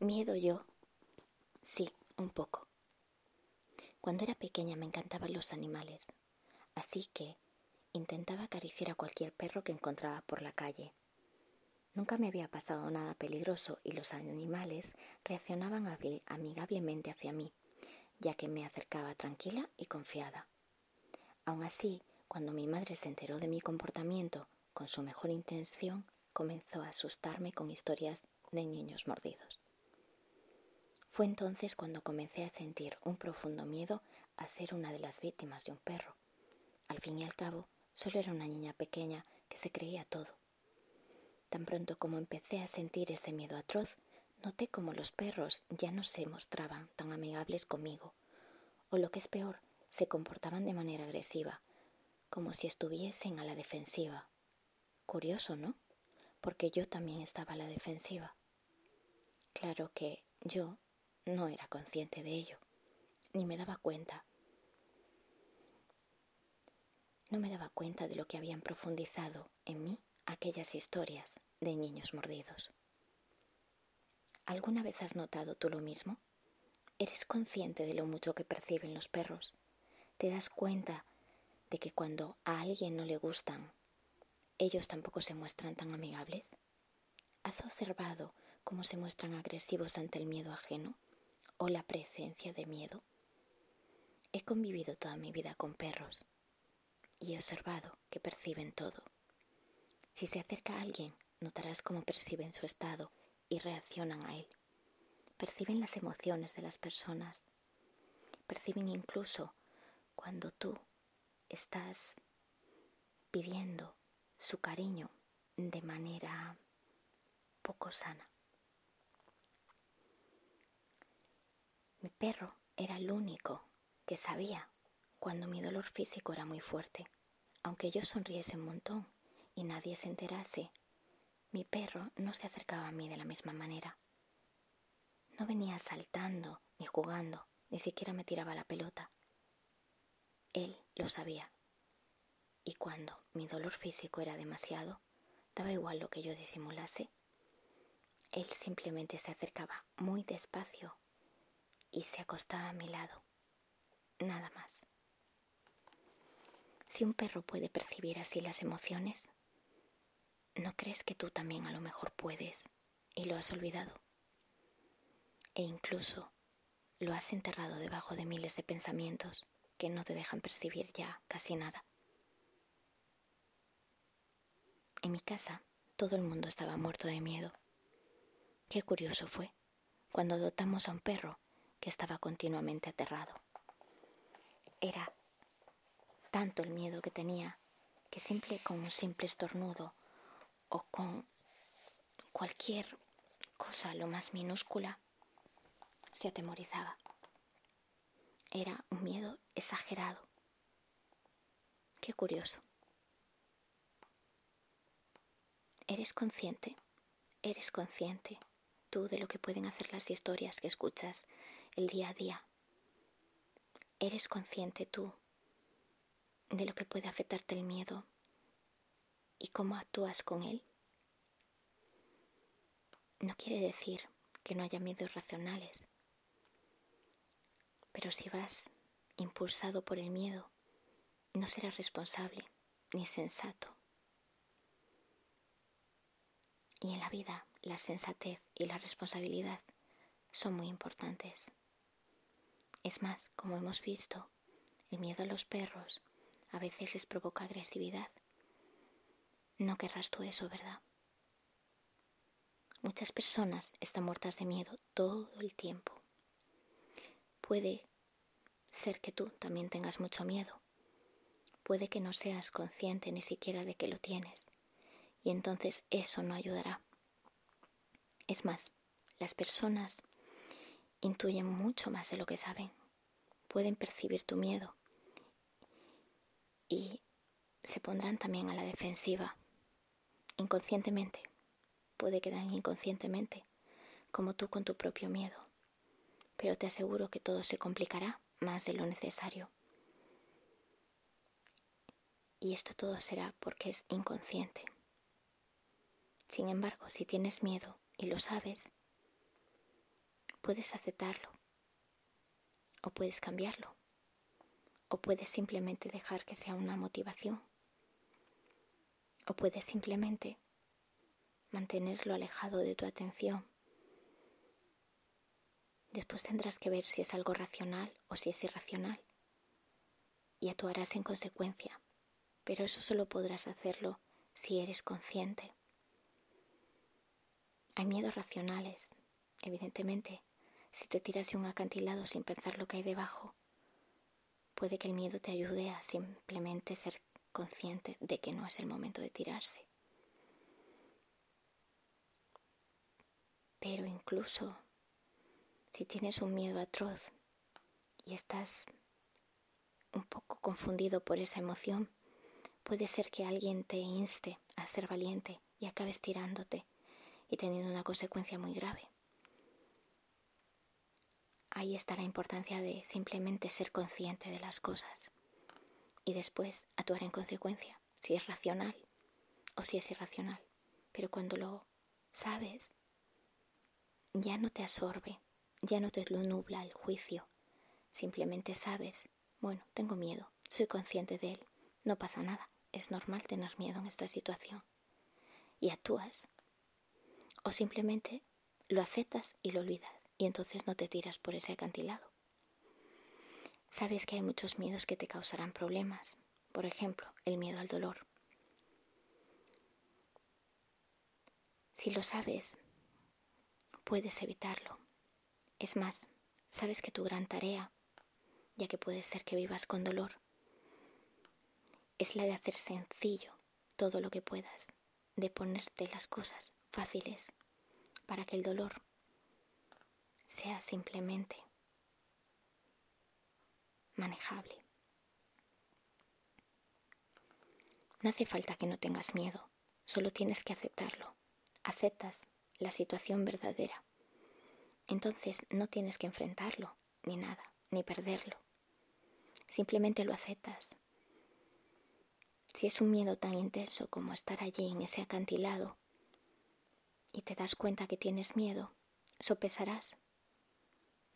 Miedo yo. Sí, un poco. Cuando era pequeña me encantaban los animales, así que intentaba acariciar a cualquier perro que encontraba por la calle. Nunca me había pasado nada peligroso y los animales reaccionaban amigablemente hacia mí, ya que me acercaba tranquila y confiada. Aun así, cuando mi madre se enteró de mi comportamiento con su mejor intención, comenzó a asustarme con historias de niños mordidos. Fue entonces cuando comencé a sentir un profundo miedo a ser una de las víctimas de un perro. Al fin y al cabo, solo era una niña pequeña que se creía todo. Tan pronto como empecé a sentir ese miedo atroz, noté como los perros ya no se mostraban tan amigables conmigo, o lo que es peor, se comportaban de manera agresiva, como si estuviesen a la defensiva. Curioso, ¿no? Porque yo también estaba a la defensiva. Claro que yo no era consciente de ello, ni me daba cuenta. No me daba cuenta de lo que habían profundizado en mí aquellas historias de niños mordidos. ¿Alguna vez has notado tú lo mismo? ¿Eres consciente de lo mucho que perciben los perros? ¿Te das cuenta de que cuando a alguien no le gustan, ellos tampoco se muestran tan amigables? ¿Has observado cómo se muestran agresivos ante el miedo ajeno? O la presencia de miedo. He convivido toda mi vida con perros y he observado que perciben todo. Si se acerca a alguien, notarás cómo perciben su estado y reaccionan a él. Perciben las emociones de las personas. Perciben incluso cuando tú estás pidiendo su cariño de manera poco sana. Mi perro era el único que sabía cuando mi dolor físico era muy fuerte. Aunque yo sonriese un montón y nadie se enterase, mi perro no se acercaba a mí de la misma manera. No venía saltando ni jugando, ni siquiera me tiraba la pelota. Él lo sabía. Y cuando mi dolor físico era demasiado, daba igual lo que yo disimulase, él simplemente se acercaba muy despacio y se acostaba a mi lado. Nada más. Si un perro puede percibir así las emociones, ¿no crees que tú también a lo mejor puedes y lo has olvidado? E incluso lo has enterrado debajo de miles de pensamientos que no te dejan percibir ya casi nada. En mi casa todo el mundo estaba muerto de miedo. Qué curioso fue. Cuando adoptamos a un perro, estaba continuamente aterrado. Era tanto el miedo que tenía que simple con un simple estornudo o con cualquier cosa lo más minúscula se atemorizaba. Era un miedo exagerado. Qué curioso. ¿Eres consciente? ¿Eres consciente tú de lo que pueden hacer las historias que escuchas el día a día. ¿Eres consciente tú de lo que puede afectarte el miedo y cómo actúas con él? No quiere decir que no haya miedos racionales, pero si vas impulsado por el miedo, no serás responsable ni sensato. Y en la vida la sensatez y la responsabilidad son muy importantes. Es más, como hemos visto, el miedo a los perros a veces les provoca agresividad. No querrás tú eso, ¿verdad? Muchas personas están muertas de miedo todo el tiempo. Puede ser que tú también tengas mucho miedo. Puede que no seas consciente ni siquiera de que lo tienes. Y entonces eso no ayudará. Es más, las personas intuyen mucho más de lo que saben. Pueden percibir tu miedo y se pondrán también a la defensiva, inconscientemente. Puede quedar inconscientemente, como tú con tu propio miedo. Pero te aseguro que todo se complicará más de lo necesario. Y esto todo será porque es inconsciente. Sin embargo, si tienes miedo y lo sabes, puedes aceptarlo o puedes cambiarlo o puedes simplemente dejar que sea una motivación o puedes simplemente mantenerlo alejado de tu atención. Después tendrás que ver si es algo racional o si es irracional y actuarás en consecuencia, pero eso solo podrás hacerlo si eres consciente. Hay miedos racionales, evidentemente. Si te tiras de un acantilado sin pensar lo que hay debajo, puede que el miedo te ayude a simplemente ser consciente de que no es el momento de tirarse. Pero incluso si tienes un miedo atroz y estás un poco confundido por esa emoción, puede ser que alguien te inste a ser valiente y acabes tirándote y teniendo una consecuencia muy grave. Ahí está la importancia de simplemente ser consciente de las cosas y después actuar en consecuencia, si es racional o si es irracional. Pero cuando lo sabes, ya no te absorbe, ya no te lo nubla el juicio, simplemente sabes bueno, tengo miedo, soy consciente de él, no pasa nada, es normal tener miedo en esta situación. Y actúas. O simplemente lo aceptas y lo olvidas, y entonces no te tiras por ese acantilado. Sabes que hay muchos miedos que te causarán problemas, por ejemplo, el miedo al dolor. Si lo sabes, puedes evitarlo. Es más, sabes que tu gran tarea ya que puede ser que vivas con dolor, es la de hacer sencillo todo lo que puedas, de ponerte las cosas fáciles para que el dolor sea simplemente manejable. No hace falta que no tengas miedo, solo tienes que aceptarlo. Aceptas la situación verdadera. Entonces no tienes que enfrentarlo ni nada, ni perderlo simplemente lo aceptas. Si es un miedo tan intenso como estar allí en ese acantilado y te das cuenta que tienes miedo, sopesarás.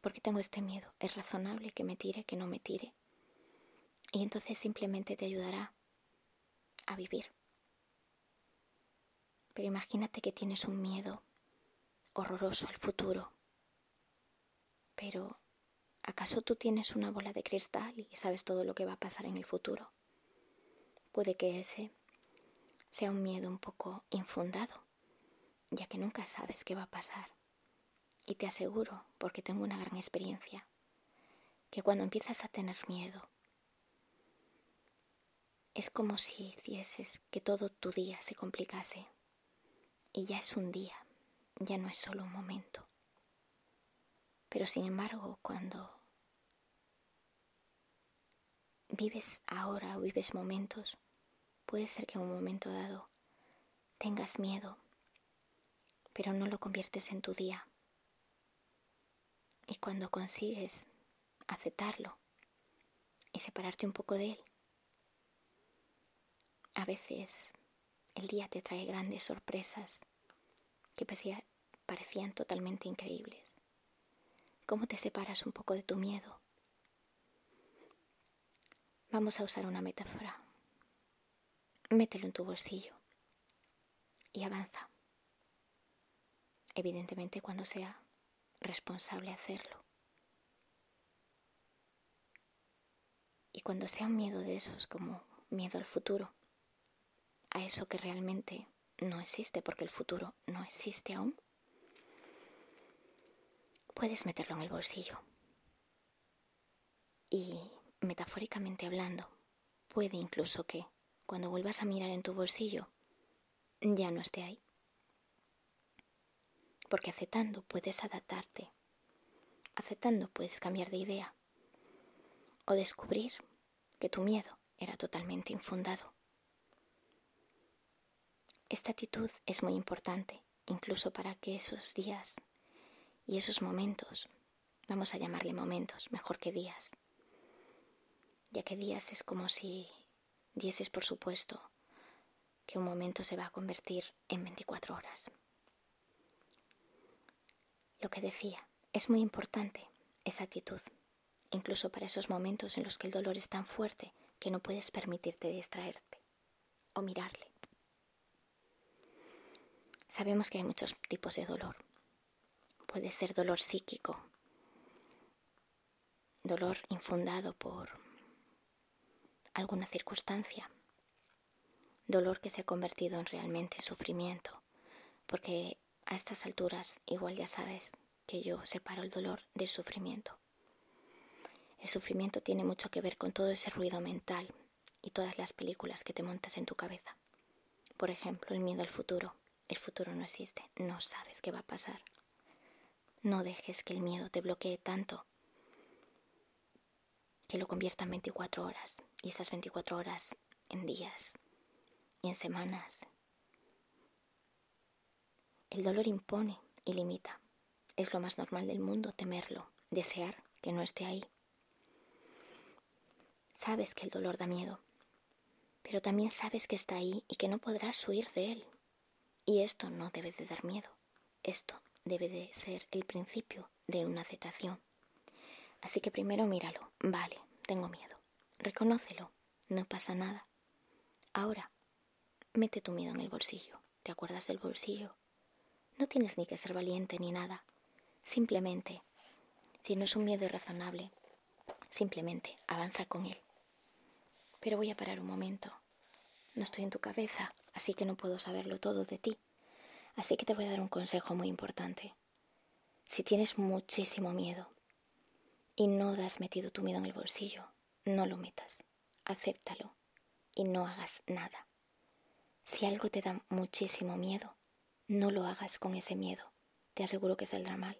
¿Por qué tengo este miedo? ¿Es razonable que me tire, que no me tire? Y entonces simplemente te ayudará a vivir. Pero imagínate que tienes un miedo horroroso al futuro, pero ¿Acaso tú tienes una bola de cristal y sabes todo lo que va a pasar en el futuro? Puede que ese sea un miedo un poco infundado, ya que nunca sabes qué va a pasar. Y te aseguro, porque tengo una gran experiencia, que cuando empiezas a tener miedo, es como si hicieses que todo tu día se complicase. Y ya es un día, ya no es solo un momento. Pero sin embargo, cuando vives ahora o vives momentos, puede ser que en un momento dado tengas miedo, pero no lo conviertes en tu día. Y cuando consigues aceptarlo y separarte un poco de él, a veces el día te trae grandes sorpresas que parecían totalmente increíbles. ¿Cómo te separas un poco de tu miedo? Vamos a usar una metáfora. Mételo en tu bolsillo y avanza. Evidentemente cuando sea responsable hacerlo. Y cuando sea un miedo de esos como miedo al futuro, a eso que realmente no existe porque el futuro no existe aún, puedes meterlo en el bolsillo. Y, metafóricamente hablando, puede incluso que, cuando vuelvas a mirar en tu bolsillo, ya no esté ahí. Porque aceptando puedes adaptarte. Aceptando puedes cambiar de idea. O descubrir que tu miedo era totalmente infundado. Esta actitud es muy importante, incluso para que esos días y esos momentos, vamos a llamarle momentos, mejor que días, ya que días es como si dieses por supuesto que un momento se va a convertir en 24 horas. Lo que decía, Es muy importante esa actitud, incluso para esos momentos en los que el dolor es tan fuerte que no puedes permitirte distraerte o mirarle. Sabemos que hay muchos tipos de dolor. Puede ser dolor psíquico, dolor infundado por alguna circunstancia, dolor que se ha convertido en realmente sufrimiento, porque a estas alturas igual ya sabes que yo separo el dolor del sufrimiento. El sufrimiento tiene mucho que ver con todo ese ruido mental y todas las películas que te montas en tu cabeza. Por ejemplo, el miedo al futuro. El futuro no existe, no sabes qué va a pasar. No dejes que el miedo te bloquee tanto que lo convierta en 24 horas y esas 24 horas en días y en semanas. El dolor impone y limita. Es lo más normal del mundo temerlo, desear que no esté ahí. Sabes que el dolor da miedo, pero también sabes que está ahí y que no podrás huir de él. Y esto no debe de dar miedo. Esto debe de ser el principio de una aceptación. Así que primero míralo. Vale, tengo miedo. Reconócelo. No pasa nada. Ahora, mete tu miedo en el bolsillo. ¿Te acuerdas del bolsillo? No tienes ni que ser valiente ni nada. Simplemente, si no es un miedo irrazonable, simplemente avanza con él. Pero voy a parar un momento. No estoy en tu cabeza, así que no puedo saberlo todo de ti. Así que te voy a dar un consejo muy importante. Si tienes muchísimo miedo, y no has metido tu miedo en el bolsillo, no lo metas, acéptalo y no hagas nada. Si algo te da muchísimo miedo, no lo hagas con ese miedo, te aseguro que saldrá mal.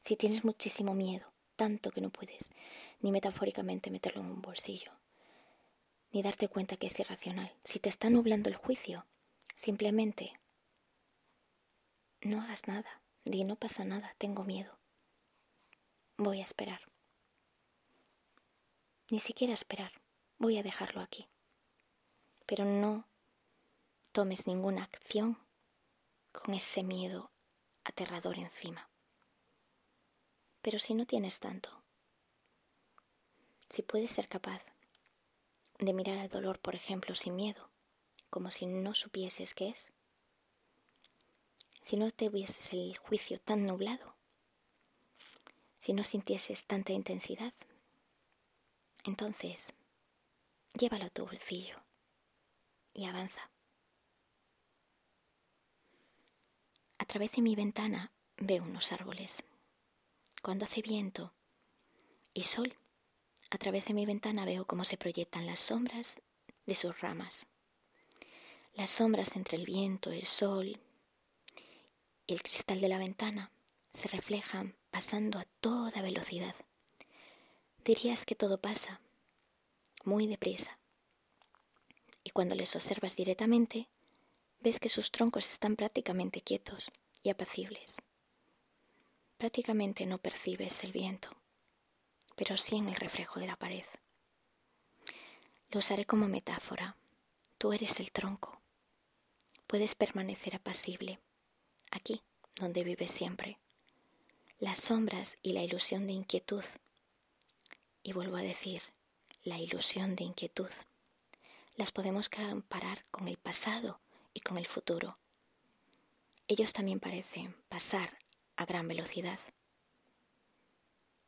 Si tienes muchísimo miedo, tanto que no puedes ni metafóricamente meterlo en un bolsillo, ni darte cuenta que es irracional, si te está nublando el juicio, simplemente no hagas nada, di no pasa nada, tengo miedo. Voy a esperar. Ni siquiera esperar. Voy a dejarlo aquí. Pero no tomes ninguna acción con ese miedo aterrador encima. Pero si no tienes tanto, si puedes ser capaz de mirar al dolor, por ejemplo, sin miedo, como si no supieses qué es, si no te hubieses el juicio tan nublado, si no sintieses tanta intensidad, entonces llévalo a tu bolsillo y avanza. A través de mi ventana veo unos árboles. Cuando hace viento y sol, a través de mi ventana veo cómo se proyectan las sombras de sus ramas. Las sombras entre el viento, el sol y el cristal de la ventana se reflejan pasando a toda velocidad. Dirías que todo pasa muy deprisa. Y cuando les observas directamente, ves que sus troncos están prácticamente quietos y apacibles. Prácticamente no percibes el viento, pero sí en el reflejo de la pared. Lo usaré como metáfora. Tú eres el tronco. Puedes permanecer apacible, aquí, donde vives siempre las sombras y la ilusión de inquietud. Y vuelvo a decir, la ilusión de inquietud. Las podemos comparar con el pasado con el futuro. Ellos también parecen pasar a gran velocidad.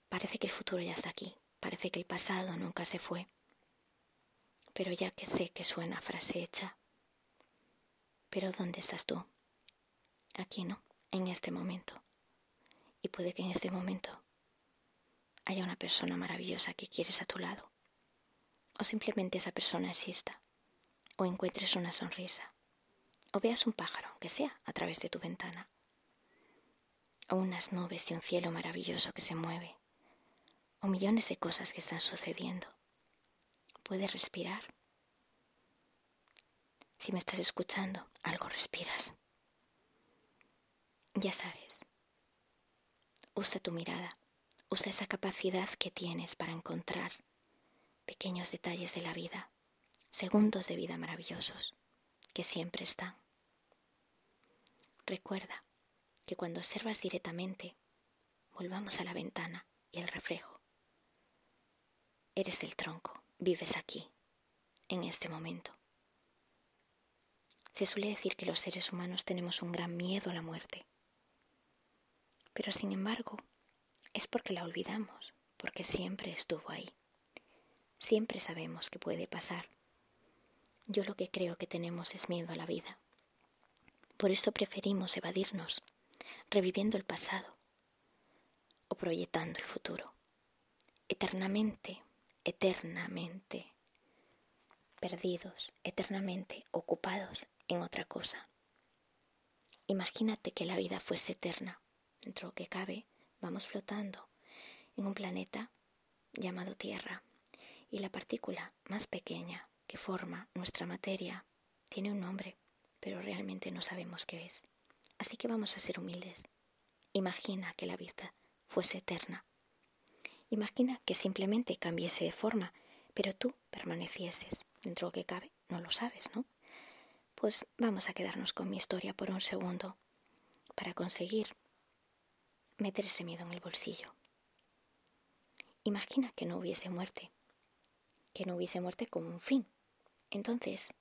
Parece que el futuro ya está aquí, parece que el pasado nunca se fue. Pero ya que sé que suena frase hecha. Pero ¿dónde estás tú? Aquí no, en este momento. Y puede que en este momento haya una persona maravillosa que quieres a tu lado. O simplemente esa persona exista. O encuentres una sonrisa. O veas un pájaro, aunque sea, a través de tu ventana. O unas nubes y un cielo maravilloso que se mueve. O millones de cosas que están sucediendo. Puedes respirar. Si me estás escuchando, algo respiras. Ya sabes, Usa tu mirada, usa esa capacidad que tienes para encontrar pequeños detalles de la vida, segundos de vida maravillosos, que siempre están. Recuerda que cuando observas directamente, volvamos a la ventana y al reflejo. Eres el tronco, vives aquí, en este momento. Se suele decir que los seres humanos tenemos un gran miedo a la muerte. Pero sin embargo, es porque la olvidamos, porque siempre estuvo ahí. Siempre sabemos que puede pasar. Yo lo que creo que tenemos es miedo a la vida. Por eso preferimos evadirnos, reviviendo el pasado o proyectando el futuro. Eternamente, eternamente perdidos, eternamente ocupados en otra cosa. Imagínate que la vida fuese eterna. Dentro de lo que cabe, vamos flotando en un planeta llamado Tierra y la partícula más pequeña que forma nuestra materia tiene un nombre, pero realmente no sabemos qué es. Así que vamos a ser humildes. Imagina que la vida fuese eterna. Imagina que simplemente cambiese de forma, pero tú permanecieses. Dentro de lo que cabe, no lo sabes, ¿no? Pues vamos a quedarnos con mi historia por un segundo para conseguir meter ese miedo en el bolsillo. Imagina que no hubiese muerte, que no hubiese muerte como un fin. Entonces,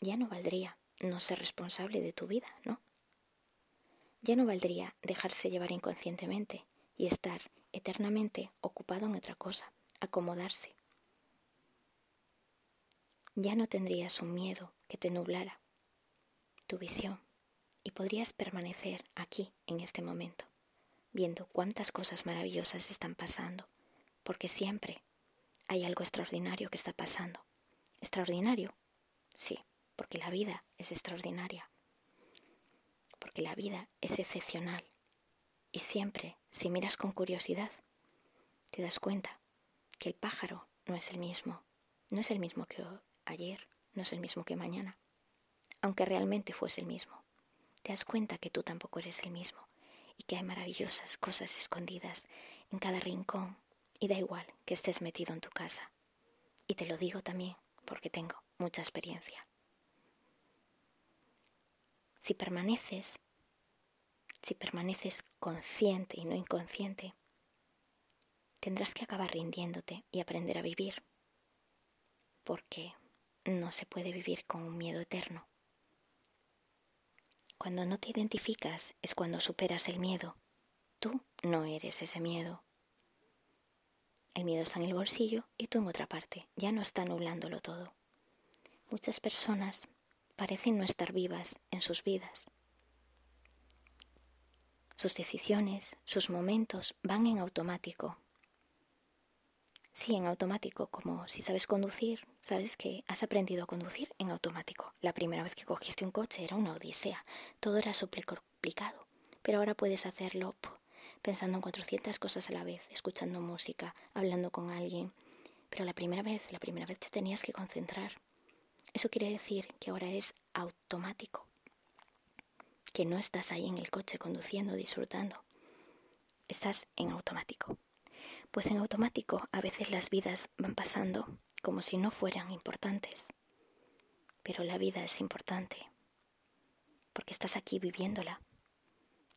ya no valdría no ser responsable de tu vida, ¿no? Ya no valdría dejarse llevar inconscientemente y estar eternamente ocupado en otra cosa, acomodarse. Ya no tendrías un miedo que te nublara tu visión y podrías permanecer aquí en este momento, viendo cuántas cosas maravillosas están pasando, porque siempre hay algo extraordinario que está pasando. ¿Extraordinario? Sí, porque la vida es extraordinaria, porque la vida es excepcional y siempre, si miras con curiosidad, te das cuenta que el pájaro no es el mismo, no es el mismo que ayer, no es el mismo que mañana, aunque realmente fuese el mismo. Te das cuenta que tú tampoco eres el mismo y que hay maravillosas cosas escondidas en cada rincón y da igual que estés metido en tu casa. Y te lo digo también porque tengo mucha experiencia. Si permaneces, si permaneces consciente y no inconsciente, tendrás que acabar rindiéndote y aprender a vivir. Porque no se puede vivir con un miedo eterno. Cuando no te identificas es cuando superas el miedo. Tú no eres ese miedo. El miedo está en el bolsillo y tú en otra parte. Ya no está nublándolo todo. Muchas personas parecen no estar vivas en sus vidas. Sus decisiones, sus momentos van en automático. Sí, en automático, como si sabes conducir, sabes que has aprendido a conducir en automático. La primera vez que cogiste un coche era una odisea, todo era complicado, pero ahora puedes hacerlo pensando en 400 cosas a la vez, escuchando música, hablando con alguien. Pero la primera vez, la primera vez te tenías que concentrar. Eso quiere decir que ahora eres automático, que no estás ahí en el coche conduciendo, disfrutando. Estás en automático. Pues en automático a veces las vidas van pasando como si no fueran importantes. Pero la vida es importante, porque estás aquí viviéndola.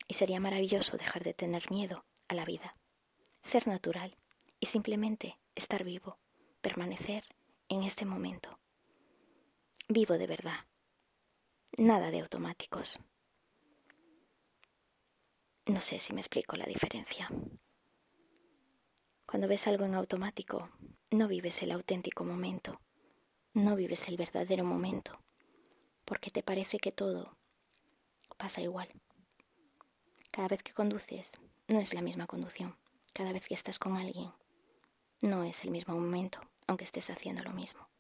Y sería maravilloso dejar de tener miedo a la vida, ser natural y simplemente estar vivo, permanecer en este momento. Vivo de verdad. Nada de automáticos. No sé si me explico la diferencia. Cuando ves algo en automático, no vives el auténtico momento, no vives el verdadero momento, porque te parece que todo pasa igual. Cada vez que conduces, no es la misma conducción. Cada vez que estás con alguien, no es el mismo momento, aunque estés haciendo lo mismo.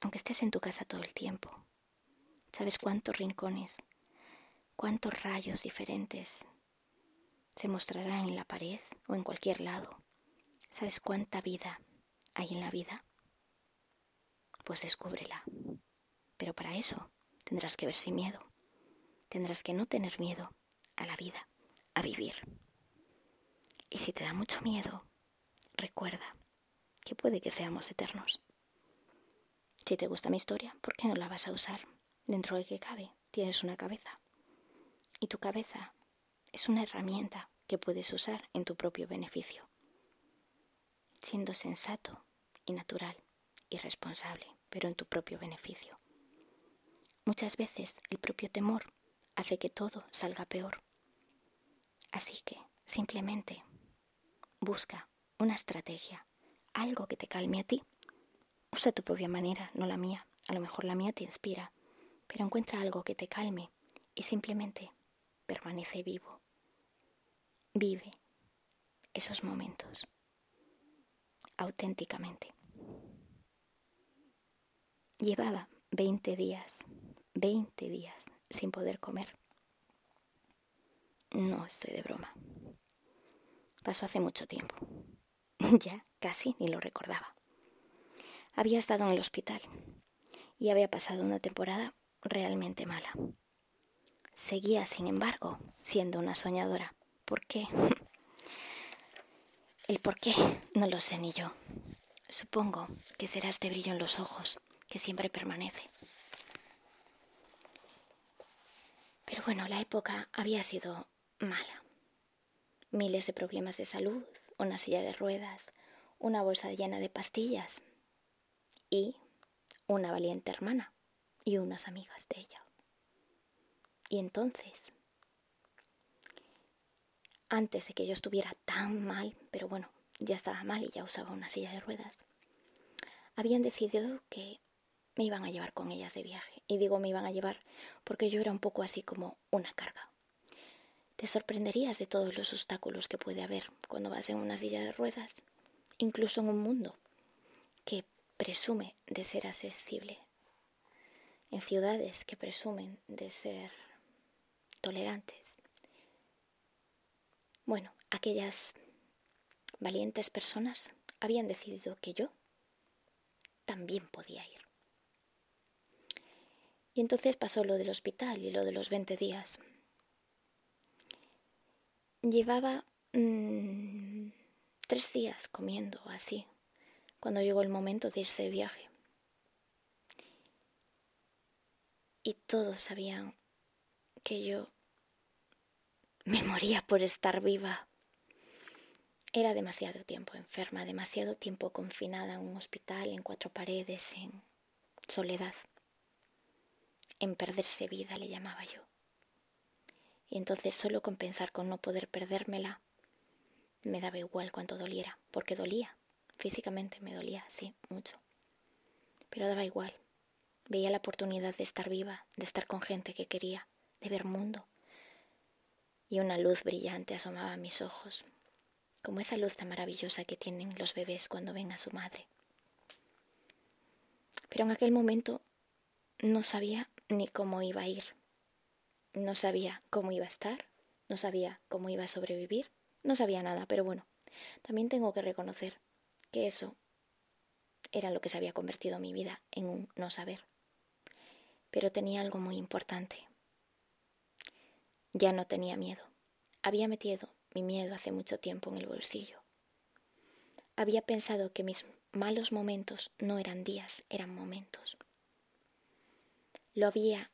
Aunque estés en tu casa todo el tiempo, ¿sabes cuántos rincones, cuántos rayos diferentes se mostrará en la pared o en cualquier lado. ¿Sabes cuánta vida hay en la vida? Pues descúbrela. Pero para eso tendrás que ver sin miedo. Tendrás que no tener miedo a la vida, a vivir. Y si te da mucho miedo, recuerda que puede que seamos eternos. Si te gusta mi historia, ¿por qué no la vas a usar? Dentro de que cabe, tienes una cabeza. Y tu cabeza es una herramienta que puedes usar en tu propio beneficio, siendo sensato y natural y responsable, pero en tu propio beneficio. Muchas veces el propio temor hace que todo salga peor. Así que simplemente busca una estrategia, algo que te calme a ti. Usa tu propia manera, no la mía. A lo mejor la mía te inspira, pero encuentra algo que te calme y simplemente permanece vivo. Vive esos momentos auténticamente. Llevaba 20 días, 20 días sin poder comer. No estoy de broma. Pasó hace mucho tiempo. ya casi ni lo recordaba. Había estado en el hospital y había pasado una temporada realmente mala. Seguía, sin embargo, siendo una soñadora. ¿Por qué? El por qué no lo sé ni yo. Supongo que será este brillo en los ojos que siempre permanece. Pero bueno, la época había sido mala. Miles de problemas de salud, una silla de ruedas, una bolsa llena de pastillas y una valiente hermana y unas amigas de ella. Y entonces, antes de que yo estuviera tan mal, pero bueno, ya estaba mal y ya usaba una silla de ruedas, habían decidido que me iban a llevar con ellas de viaje. Y digo me iban a llevar porque yo era un poco así como una carga. Te sorprenderías de todos los obstáculos que puede haber cuando vas en una silla de ruedas, incluso en un mundo que presume de ser accesible, en ciudades que presumen de ser tolerantes. Bueno, aquellas valientes personas habían decidido que yo también podía ir. Y entonces pasó lo del hospital y lo de los 20 días. Llevaba mm, tres días comiendo así, cuando llegó el momento de irse de viaje. Y todos sabían que yo me moría por estar viva. Era demasiado tiempo enferma, demasiado tiempo confinada en un hospital, en cuatro paredes, en soledad en perderse vida, le llamaba yo. Y entonces solo con pensar con no poder perdérmela, me daba igual cuánto doliera, porque dolía, físicamente me dolía, sí, mucho. Pero daba igual. Veía la oportunidad de estar viva, de estar con gente que quería, de ver mundo. Y una luz brillante asomaba a mis ojos, como esa luz tan maravillosa que tienen los bebés cuando ven a su madre. Pero en aquel momento no sabía ni cómo iba a ir. No sabía cómo iba a estar, no sabía cómo iba a sobrevivir, no sabía nada, pero bueno, también tengo que reconocer que eso era lo que se había convertido mi vida en un no saber. Pero tenía algo muy importante. Ya no tenía miedo. Había metido mi miedo hace mucho tiempo en el bolsillo. Había pensado que mis malos momentos no eran días, eran momentos. Lo había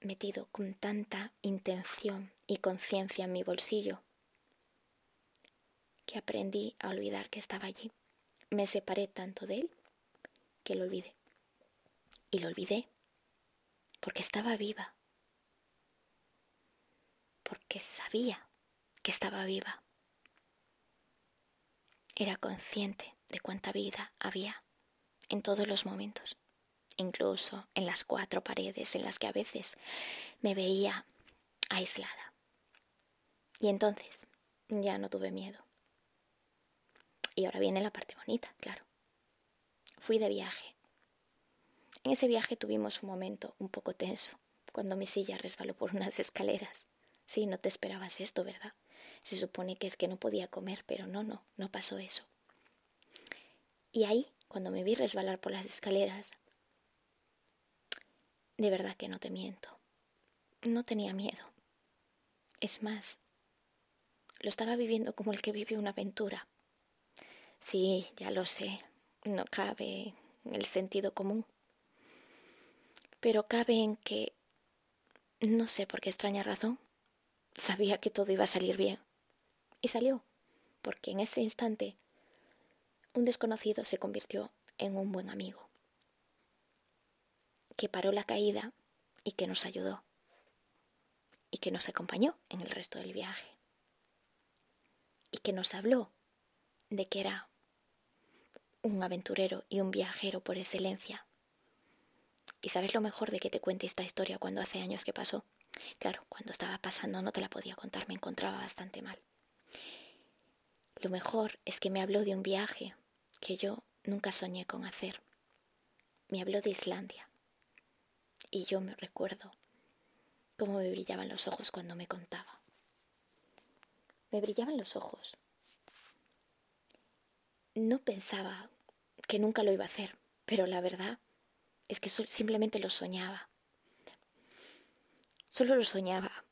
metido con tanta intención y conciencia en mi bolsillo que aprendí a olvidar que estaba allí. Me separé tanto de él que lo olvidé. Y lo olvidé porque estaba viva, porque sabía que estaba viva. Era consciente de cuánta vida había en todos los momentos incluso en las cuatro paredes en las que a veces me veía aislada. Y entonces ya no tuve miedo. Y ahora viene la parte bonita, claro. Fui de viaje. En ese viaje tuvimos un momento un poco tenso, cuando mi silla resbaló por unas escaleras. Sí, no te esperabas esto, ¿verdad? Se supone que es que no podía comer, pero no, no, no pasó eso. Y ahí, cuando me vi resbalar por las escaleras, de verdad que no te miento. No tenía miedo. Es más, lo estaba viviendo como el que vive una aventura. Sí, ya lo sé, no cabe en el sentido común. Pero cabe en que, no sé por qué extraña razón, sabía que todo iba a salir bien, Y salió, porque en ese instante un desconocido se convirtió en un buen amigo, que paró la caída y que nos ayudó, y que nos acompañó en el resto del viaje, y que nos habló de que era un aventurero y un viajero por excelencia. ¿Y sabes lo mejor de que te cuente esta historia cuando hace años que pasó? Claro, cuando estaba pasando no te la podía contar, me encontraba bastante mal. Lo mejor es que me habló de un viaje que yo nunca soñé con hacer. Me habló de Islandia. Y yo me recuerdo cómo me brillaban los ojos cuando me contaba. Me brillaban los ojos. No pensaba que nunca lo iba a hacer, pero la verdad es que simplemente lo soñaba. Solo lo soñaba,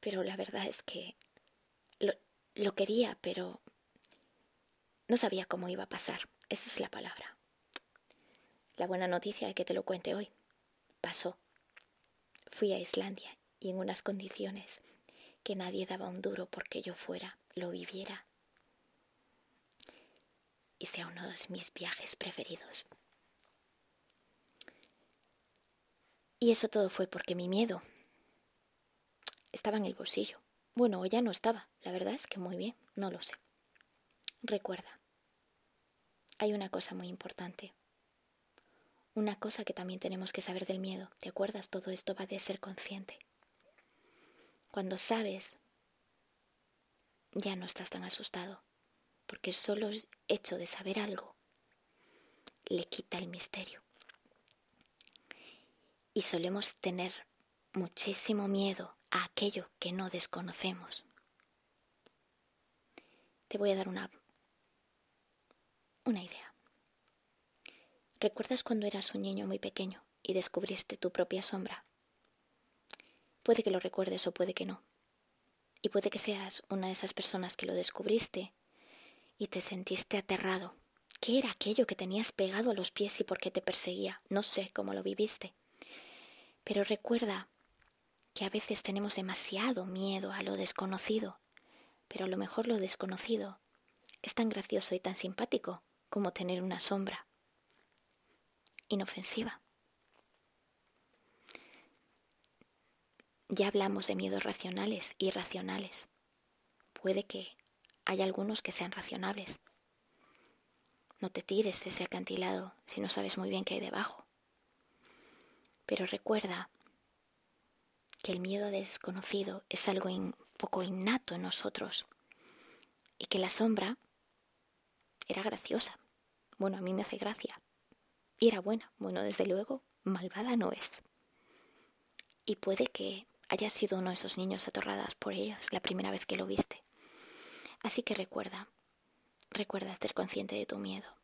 pero la verdad es que lo, quería, pero no sabía cómo iba a pasar. Esa es la palabra. La buena noticia de que te lo cuente hoy. Pasó. Fui a Islandia y en unas condiciones que nadie daba un duro porque yo fuera, lo viviera y sea uno de mis viajes preferidos. Y eso todo fue porque mi miedo estaba en el bolsillo. Bueno, ya no estaba. La verdad es que muy bien, no lo sé. Recuerda, hay una cosa muy importante. Una cosa que también tenemos que saber del miedo. ¿Te acuerdas? Todo esto va de ser consciente. Cuando sabes, ya no estás tan asustado porque solo el hecho de saber algo le quita el misterio. Y solemos tener muchísimo miedo a aquello que no desconocemos. Te voy a dar una, una idea. ¿Recuerdas cuando eras un niño muy pequeño y descubriste tu propia sombra? Puede que lo recuerdes o puede que no. Y puede que seas una de esas personas que lo descubriste y te sentiste aterrado. ¿Qué era aquello que tenías pegado a los pies y por qué te perseguía? No sé cómo lo viviste. Pero recuerda que a veces tenemos demasiado miedo a lo desconocido, pero a lo mejor lo desconocido es tan gracioso y tan simpático como tener una sombra inofensiva. Ya hablamos de miedos racionales y irracionales. Puede que hay algunos que sean racionables. No te tires de ese acantilado si no sabes muy bien qué hay debajo. Pero recuerda que el miedo desconocido es algo un poco innato en nosotros y que la sombra era graciosa. Bueno, a mí me hace gracia. Y era buena. Bueno, desde luego, malvada no es. Y puede que haya sido uno de esos niños atorradas por ellos la primera vez que lo viste. Así que recuerda, recuerda ser consciente de tu miedo.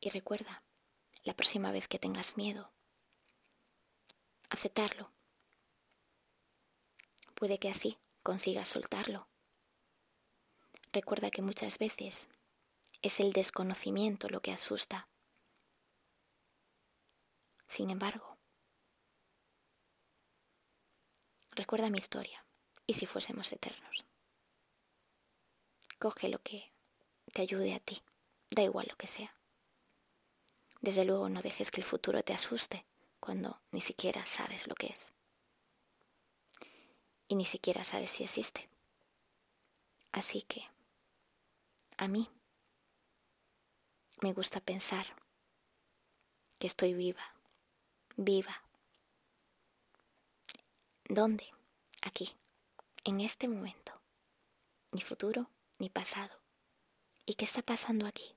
Y recuerda, la próxima vez que tengas miedo, aceptarlo. Puede que así consigas soltarlo. Recuerda que muchas veces es el desconocimiento lo que asusta. Sin embargo, recuerda mi historia y si fuésemos eternos. Coge lo que te ayude a ti, da igual lo que sea. Desde luego no dejes que el futuro te asuste cuando ni siquiera sabes lo que es. Y ni siquiera sabes si existe. Así que, a mí, me gusta pensar que estoy viva, viva. ¿Dónde? Aquí, en este momento. Mi futuro ni pasado. ¿Y qué está pasando aquí?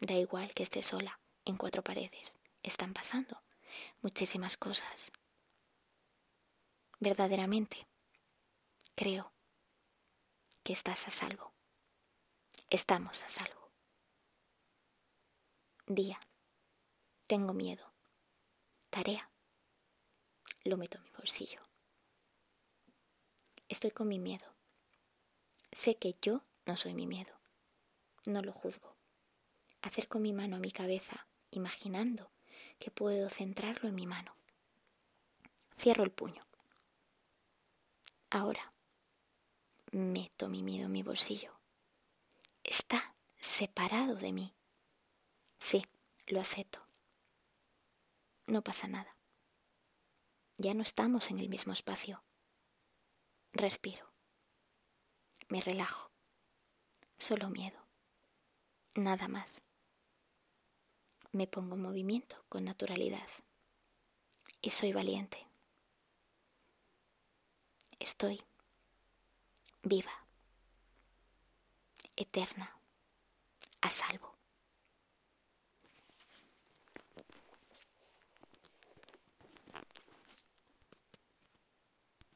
Da igual que esté sola, en cuatro paredes. Están pasando muchísimas cosas. Verdaderamente, creo que estás a salvo. Estamos a salvo. Día. Tengo miedo. Tarea. Lo meto en mi bolsillo. Estoy con mi miedo. Sé que yo no soy mi miedo. No lo juzgo. Acerco mi mano a mi cabeza, imaginando que puedo centrarlo en mi mano. Cierro el puño. Ahora Meto mi miedo en mi bolsillo. Está separado de mí. Sí, lo acepto. No pasa nada. Ya no estamos en el mismo espacio. Respiro. Me relajo. Solo miedo. Nada más. Me pongo en movimiento con naturalidad. Y soy valiente. Estoy viva, eterna, a salvo.